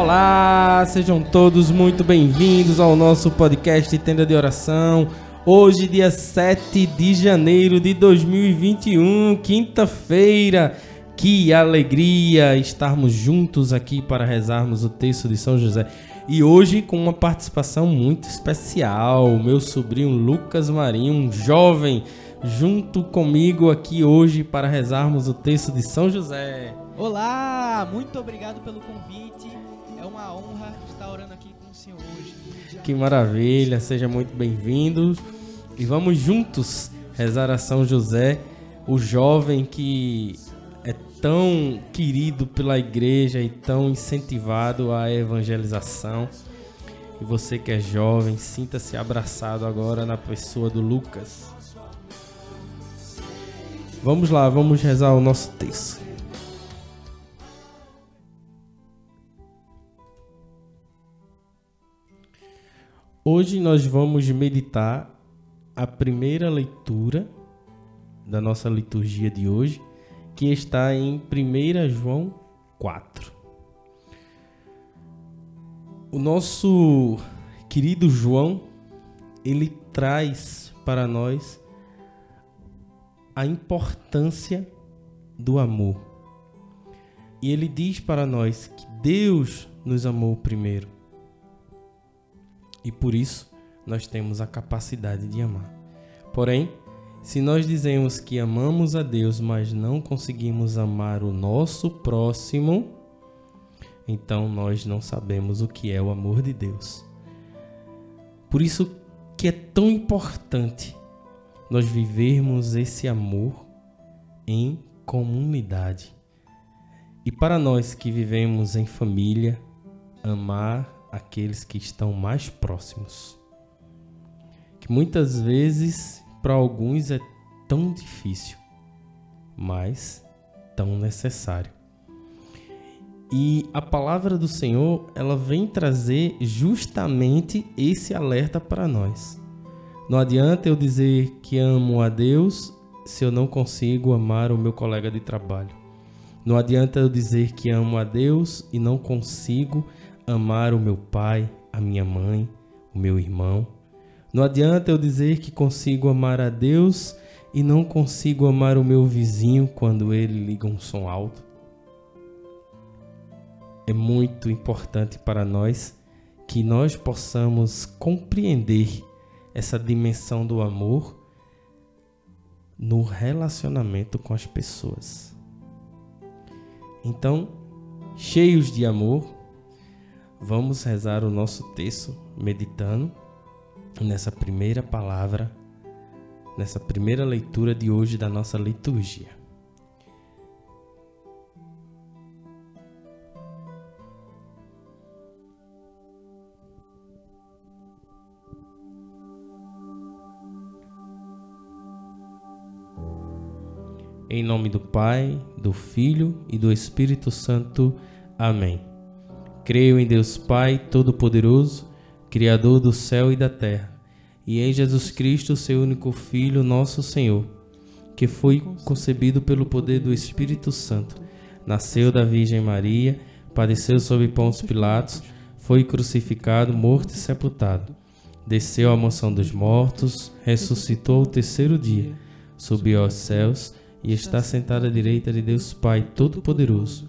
Olá, sejam todos muito bem-vindos ao nosso podcast Tenda de Oração. Hoje, dia 7 de janeiro de 2021, quinta-feira. Que alegria estarmos juntos aqui para rezarmos o texto de São José. E hoje com uma participação muito especial, meu sobrinho Lucas Marinho, um jovem, junto comigo aqui hoje para rezarmos o texto de São José. Olá, muito obrigado pelo convite. Honra estar orando aqui com o senhor hoje. Que maravilha, seja muito bem-vindo. E vamos juntos rezar a São José, o jovem que é tão querido pela igreja e tão incentivado à evangelização. E você que é jovem, sinta-se abraçado agora na pessoa do Lucas. Vamos lá, vamos rezar o nosso texto. Hoje nós vamos meditar a primeira leitura da nossa liturgia de hoje, que está em 1 João 4. O nosso querido João, ele traz para nós a importância do amor. E ele diz para nós que Deus nos amou primeiro e por isso nós temos a capacidade de amar. Porém, se nós dizemos que amamos a Deus, mas não conseguimos amar o nosso próximo, então nós não sabemos o que é o amor de Deus. Por isso que é tão importante nós vivermos esse amor em comunidade. E para nós que vivemos em família, amar aqueles que estão mais próximos. Que muitas vezes para alguns é tão difícil, mas tão necessário. E a palavra do Senhor, ela vem trazer justamente esse alerta para nós. Não adianta eu dizer que amo a Deus se eu não consigo amar o meu colega de trabalho. Não adianta eu dizer que amo a Deus e não consigo amar o meu pai, a minha mãe, o meu irmão. Não adianta eu dizer que consigo amar a Deus e não consigo amar o meu vizinho quando ele liga um som alto. É muito importante para nós que nós possamos compreender essa dimensão do amor no relacionamento com as pessoas. Então, cheios de amor, Vamos rezar o nosso texto meditando nessa primeira palavra, nessa primeira leitura de hoje da nossa liturgia. Em nome do Pai, do Filho e do Espírito Santo. Amém. Creio em Deus Pai Todo-Poderoso, Criador do céu e da terra, e em Jesus Cristo, seu único Filho, nosso Senhor, que foi concebido pelo poder do Espírito Santo, nasceu da Virgem Maria, padeceu sob Pôncio Pilatos, foi crucificado, morto e sepultado. Desceu à mansão dos mortos, ressuscitou ao terceiro dia, subiu aos céus e está sentado à direita de Deus Pai Todo-Poderoso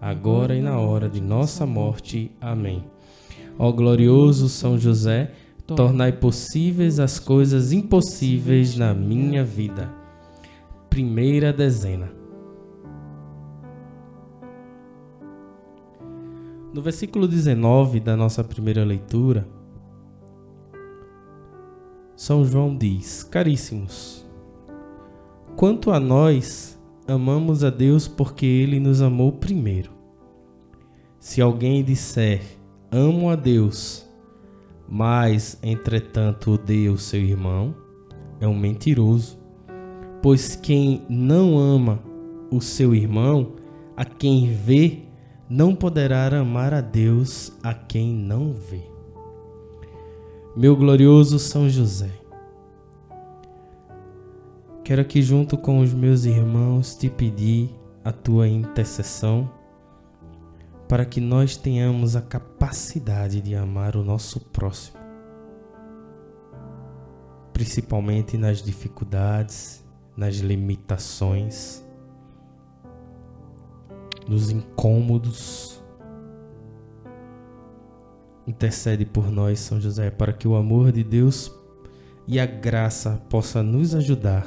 agora e na hora de nossa morte. Amém. Ó glorioso São José, tornai possíveis as coisas impossíveis na minha vida. Primeira dezena. No versículo 19 da nossa primeira leitura, São João diz: Caríssimos, quanto a nós, amamos a Deus porque ele nos amou primeiro. Se alguém disser: Amo a Deus, mas entretanto odeia o seu irmão, é um mentiroso. Pois quem não ama o seu irmão, a quem vê, não poderá amar a Deus a quem não vê. Meu glorioso São José, quero aqui junto com os meus irmãos te pedir a tua intercessão para que nós tenhamos a capacidade de amar o nosso próximo, principalmente nas dificuldades, nas limitações, nos incômodos. Intercede por nós, São José, para que o amor de Deus e a graça possa nos ajudar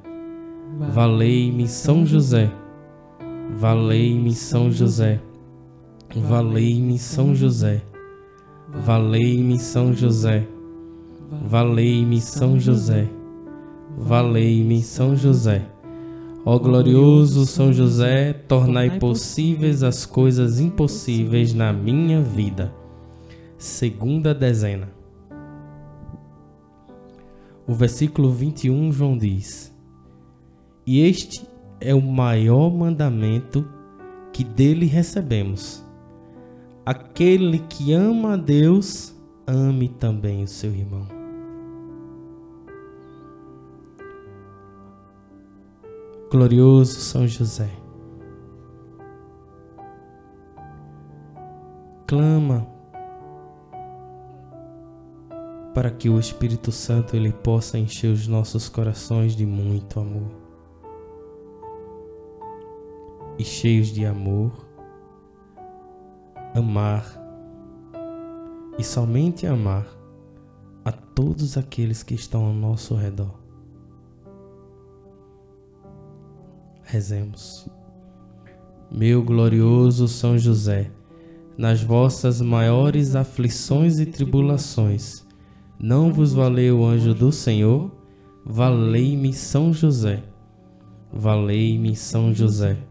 Valei-me São José. Valei-me São José. Valei-me São José. Valei-me São José. Valei-me São José. Valei-me São José. Ó glorioso São José, tornai possíveis as coisas impossíveis na minha vida. Segunda dezena. O versículo 21, João diz: E este é o maior mandamento que dele recebemos aquele que ama a Deus, ame também o seu irmão. Glorioso São José, clama para que o Espírito Santo ele possa encher os nossos corações de muito amor. E cheios de amor, amar e somente amar a todos aqueles que estão ao nosso redor. Rezemos. Meu glorioso São José, nas vossas maiores aflições e tribulações, não vos valeu o anjo do Senhor? Valei-me São José. Valei-me São José.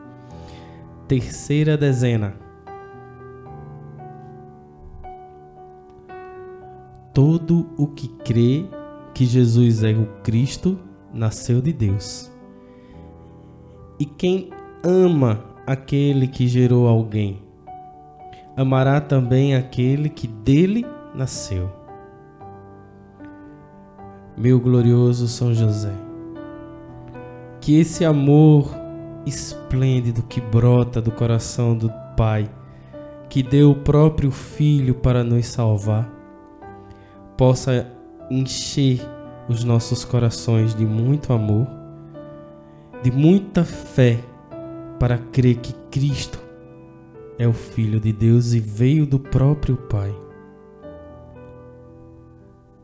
Terceira dezena. Todo o que crê que Jesus é o Cristo nasceu de Deus. E quem ama aquele que gerou alguém, amará também aquele que dele nasceu. Meu glorioso São José, que esse amor esplêndido que brota do coração do Pai, que deu o próprio Filho para nos salvar, possa encher os nossos corações de muito amor, de muita fé para crer que Cristo é o Filho de Deus e veio do próprio Pai.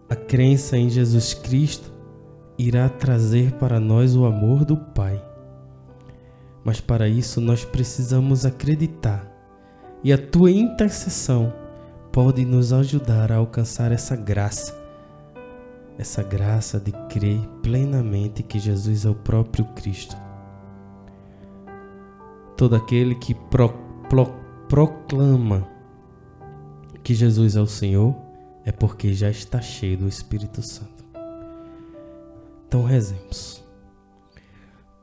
A crença em Jesus Cristo irá trazer para nós o amor do Pai. Mas para isso nós precisamos acreditar, e a tua intercessão pode nos ajudar a alcançar essa graça, essa graça de crer plenamente que Jesus é o próprio Cristo. Todo aquele que pro, pro, proclama que Jesus é o Senhor é porque já está cheio do Espírito Santo. Então rezemos.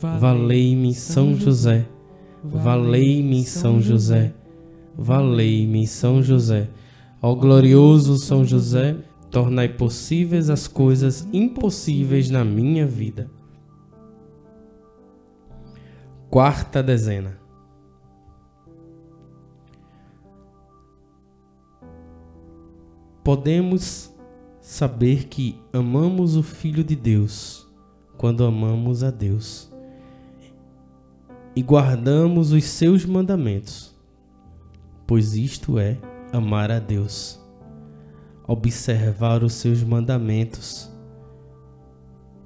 Valei-me São José. Valei-me São José. Valei-me São José. Ó glorioso São José, tornai possíveis as coisas impossíveis na minha vida. Quarta dezena. Podemos saber que amamos o Filho de Deus quando amamos a Deus e guardamos os seus mandamentos, pois isto é amar a Deus, observar os seus mandamentos.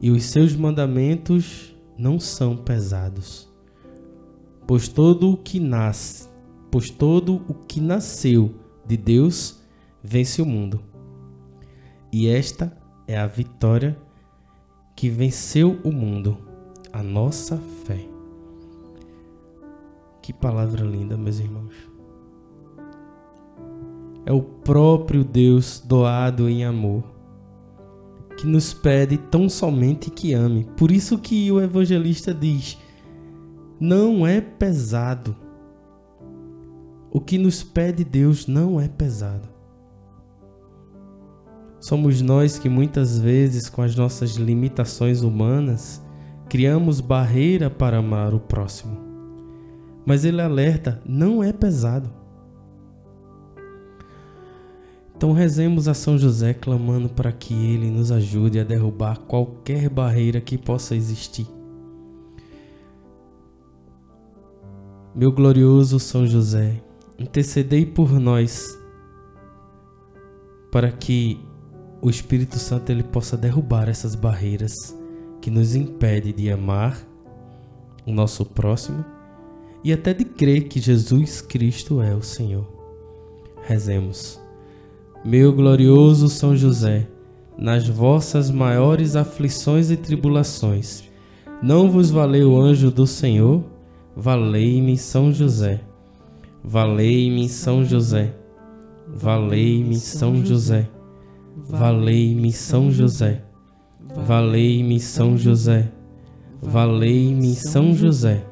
E os seus mandamentos não são pesados, pois todo o que nasce, pois todo o que nasceu de Deus vence o mundo. E esta é a vitória que venceu o mundo, a nossa fé. Que palavra linda, meus irmãos. É o próprio Deus doado em amor que nos pede tão somente que ame. Por isso que o evangelista diz: não é pesado. O que nos pede Deus não é pesado. Somos nós que muitas vezes, com as nossas limitações humanas, criamos barreira para amar o próximo. Mas ele alerta: não é pesado. Então rezemos a São José clamando para que ele nos ajude a derrubar qualquer barreira que possa existir. Meu glorioso São José, intercedei por nós para que o Espírito Santo ele possa derrubar essas barreiras que nos impede de amar o nosso próximo e até de crer que Jesus Cristo é o Senhor. Rezemos. Meu glorioso São José, nas vossas maiores aflições e tribulações, não vos valeu o anjo do Senhor? Valei-me São José. Valei-me São José. Valei-me São José. Valei-me São José. Valei-me São José. Valei-me São José.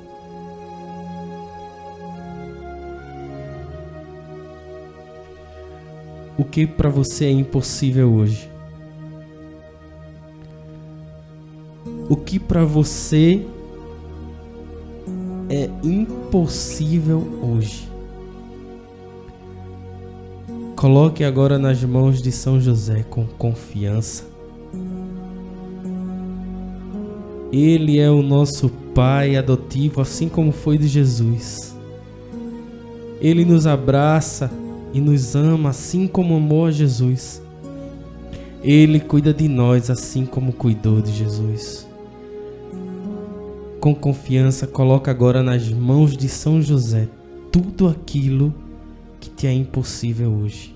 O que para você é impossível hoje? O que para você é impossível hoje? Coloque agora nas mãos de São José com confiança Ele é o nosso Pai adotivo, assim como foi de Jesus. Ele nos abraça e nos ama, assim como amou a Jesus. Ele cuida de nós, assim como cuidou de Jesus. com confiança, coloca agora nas mãos de São José tudo aquilo que te é impossível hoje.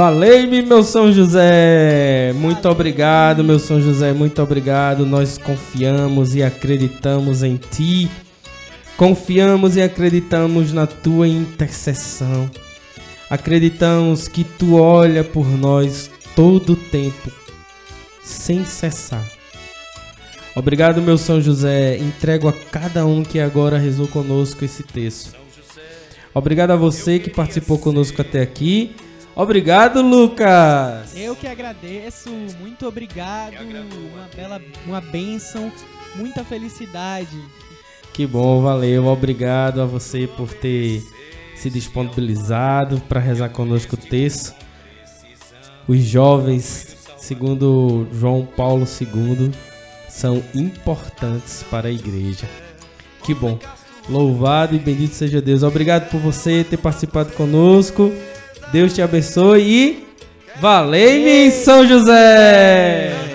Valei-me, meu São José! Muito obrigado, meu São José, muito obrigado. Nós confiamos e acreditamos em Ti. Confiamos e acreditamos na Tua intercessão. Acreditamos que Tu olha por nós todo o tempo, sem cessar. Obrigado, meu São José. Entrego a cada um que agora rezou conosco esse texto. Obrigado a você que participou conosco até aqui. Obrigado, Lucas. Eu que agradeço. Muito obrigado. Uma bela, uma bênção, muita felicidade. Que bom, valeu. Obrigado a você por ter se disponibilizado para rezar conosco o texto. Os jovens, segundo João Paulo II, são importantes para a igreja. Que bom. Louvado e bendito seja Deus. Obrigado por você ter participado conosco. Deus te abençoe e valei-me São José!